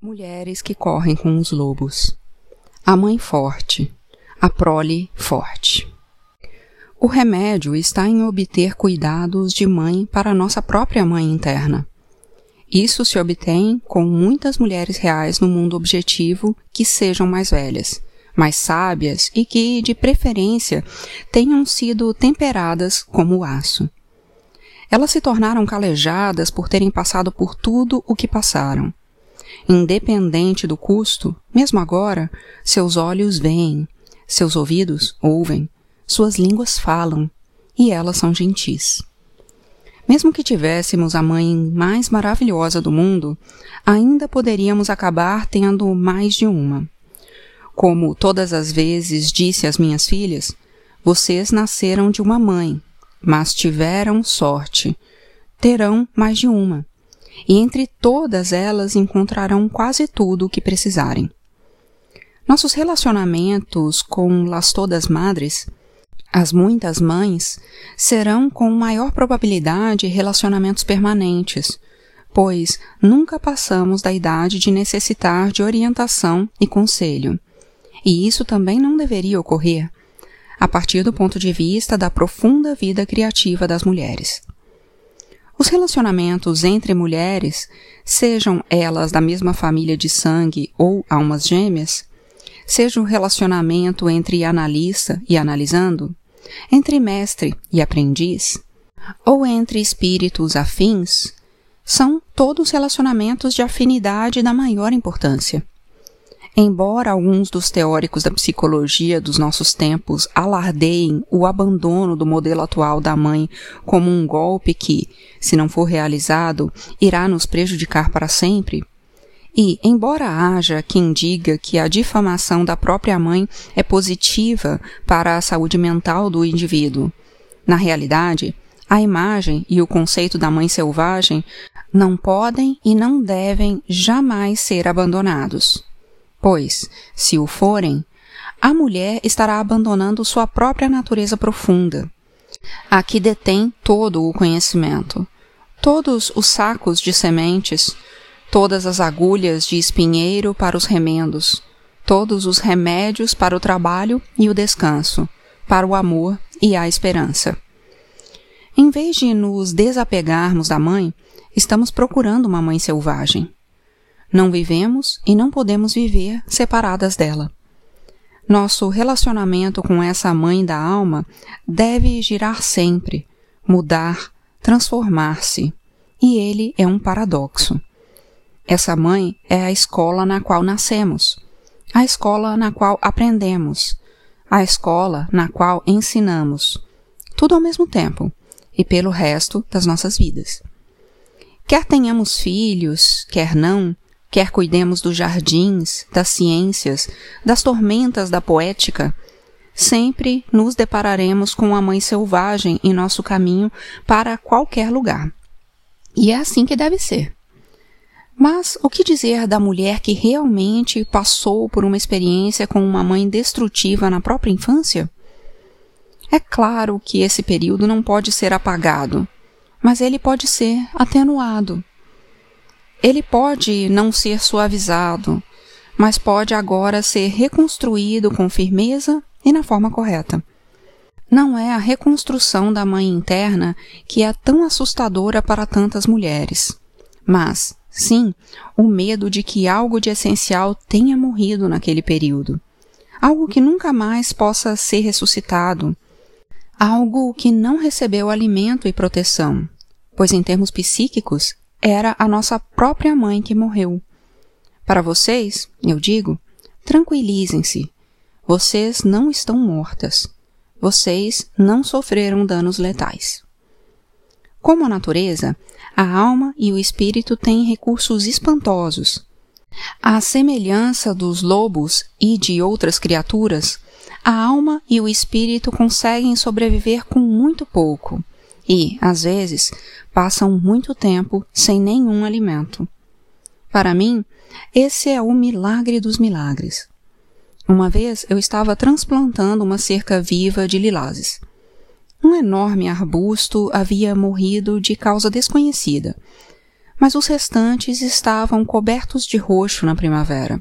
Mulheres que correm com os lobos. A mãe forte. A prole forte. O remédio está em obter cuidados de mãe para nossa própria mãe interna. Isso se obtém com muitas mulheres reais no mundo objetivo que sejam mais velhas, mais sábias e que, de preferência, tenham sido temperadas como o aço. Elas se tornaram calejadas por terem passado por tudo o que passaram Independente do custo, mesmo agora, seus olhos veem, seus ouvidos ouvem, suas línguas falam, e elas são gentis. Mesmo que tivéssemos a mãe mais maravilhosa do mundo, ainda poderíamos acabar tendo mais de uma. Como todas as vezes disse às minhas filhas, vocês nasceram de uma mãe, mas tiveram sorte. Terão mais de uma e entre todas elas encontrarão quase tudo o que precisarem. Nossos relacionamentos com las todas madres, as muitas mães, serão com maior probabilidade relacionamentos permanentes, pois nunca passamos da idade de necessitar de orientação e conselho. E isso também não deveria ocorrer a partir do ponto de vista da profunda vida criativa das mulheres. Os relacionamentos entre mulheres, sejam elas da mesma família de sangue ou almas gêmeas, seja o relacionamento entre analista e analisando, entre mestre e aprendiz, ou entre espíritos afins, são todos relacionamentos de afinidade da maior importância. Embora alguns dos teóricos da psicologia dos nossos tempos alardeiem o abandono do modelo atual da mãe como um golpe que, se não for realizado, irá nos prejudicar para sempre, e, embora haja quem diga que a difamação da própria mãe é positiva para a saúde mental do indivíduo, na realidade, a imagem e o conceito da mãe selvagem não podem e não devem jamais ser abandonados pois, se o forem, a mulher estará abandonando sua própria natureza profunda, a que detém todo o conhecimento, todos os sacos de sementes, todas as agulhas de espinheiro para os remendos, todos os remédios para o trabalho e o descanso, para o amor e a esperança. Em vez de nos desapegarmos da mãe, estamos procurando uma mãe selvagem. Não vivemos e não podemos viver separadas dela. Nosso relacionamento com essa mãe da alma deve girar sempre, mudar, transformar-se. E ele é um paradoxo. Essa mãe é a escola na qual nascemos, a escola na qual aprendemos, a escola na qual ensinamos, tudo ao mesmo tempo e pelo resto das nossas vidas. Quer tenhamos filhos, quer não, quer cuidemos dos jardins, das ciências, das tormentas da poética, sempre nos depararemos com a mãe selvagem em nosso caminho para qualquer lugar. E é assim que deve ser. Mas o que dizer da mulher que realmente passou por uma experiência com uma mãe destrutiva na própria infância? É claro que esse período não pode ser apagado, mas ele pode ser atenuado ele pode não ser suavizado, mas pode agora ser reconstruído com firmeza e na forma correta. Não é a reconstrução da mãe interna que é tão assustadora para tantas mulheres, mas, sim, o medo de que algo de essencial tenha morrido naquele período. Algo que nunca mais possa ser ressuscitado. Algo que não recebeu alimento e proteção, pois em termos psíquicos era a nossa própria mãe que morreu. Para vocês, eu digo, tranquilizem-se. Vocês não estão mortas. Vocês não sofreram danos letais. Como a natureza, a alma e o espírito têm recursos espantosos. À semelhança dos lobos e de outras criaturas, a alma e o espírito conseguem sobreviver com muito pouco e, às vezes, passam muito tempo sem nenhum alimento. Para mim, esse é o milagre dos milagres. Uma vez eu estava transplantando uma cerca viva de lilazes. Um enorme arbusto havia morrido de causa desconhecida, mas os restantes estavam cobertos de roxo na primavera.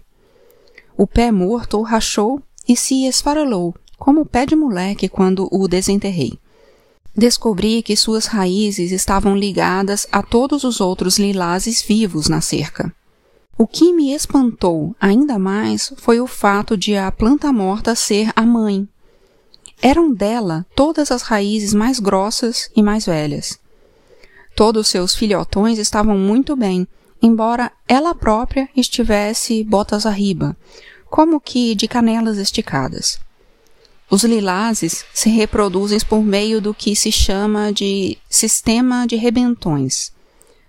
O pé morto rachou e se esfarelou, como o pé de moleque quando o desenterrei. Descobri que suas raízes estavam ligadas a todos os outros lilazes vivos na cerca. O que me espantou ainda mais foi o fato de a planta morta ser a mãe. Eram dela todas as raízes mais grossas e mais velhas. Todos seus filhotões estavam muito bem, embora ela própria estivesse botas arriba, como que de canelas esticadas. Os lilazes se reproduzem por meio do que se chama de sistema de rebentões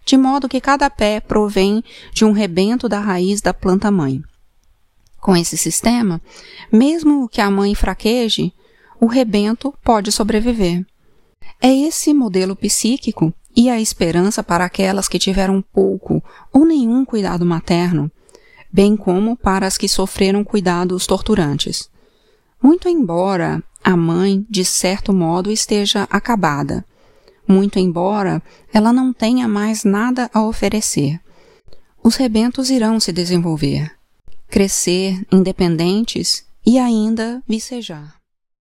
de modo que cada pé provém de um rebento da raiz da planta mãe. Com esse sistema, mesmo que a mãe fraqueje, o rebento pode sobreviver. É esse modelo psíquico e a esperança para aquelas que tiveram pouco ou nenhum cuidado materno, bem como para as que sofreram cuidados torturantes. Muito embora a mãe, de certo modo, esteja acabada, muito embora ela não tenha mais nada a oferecer. Os rebentos irão se desenvolver, crescer independentes e ainda vicejar.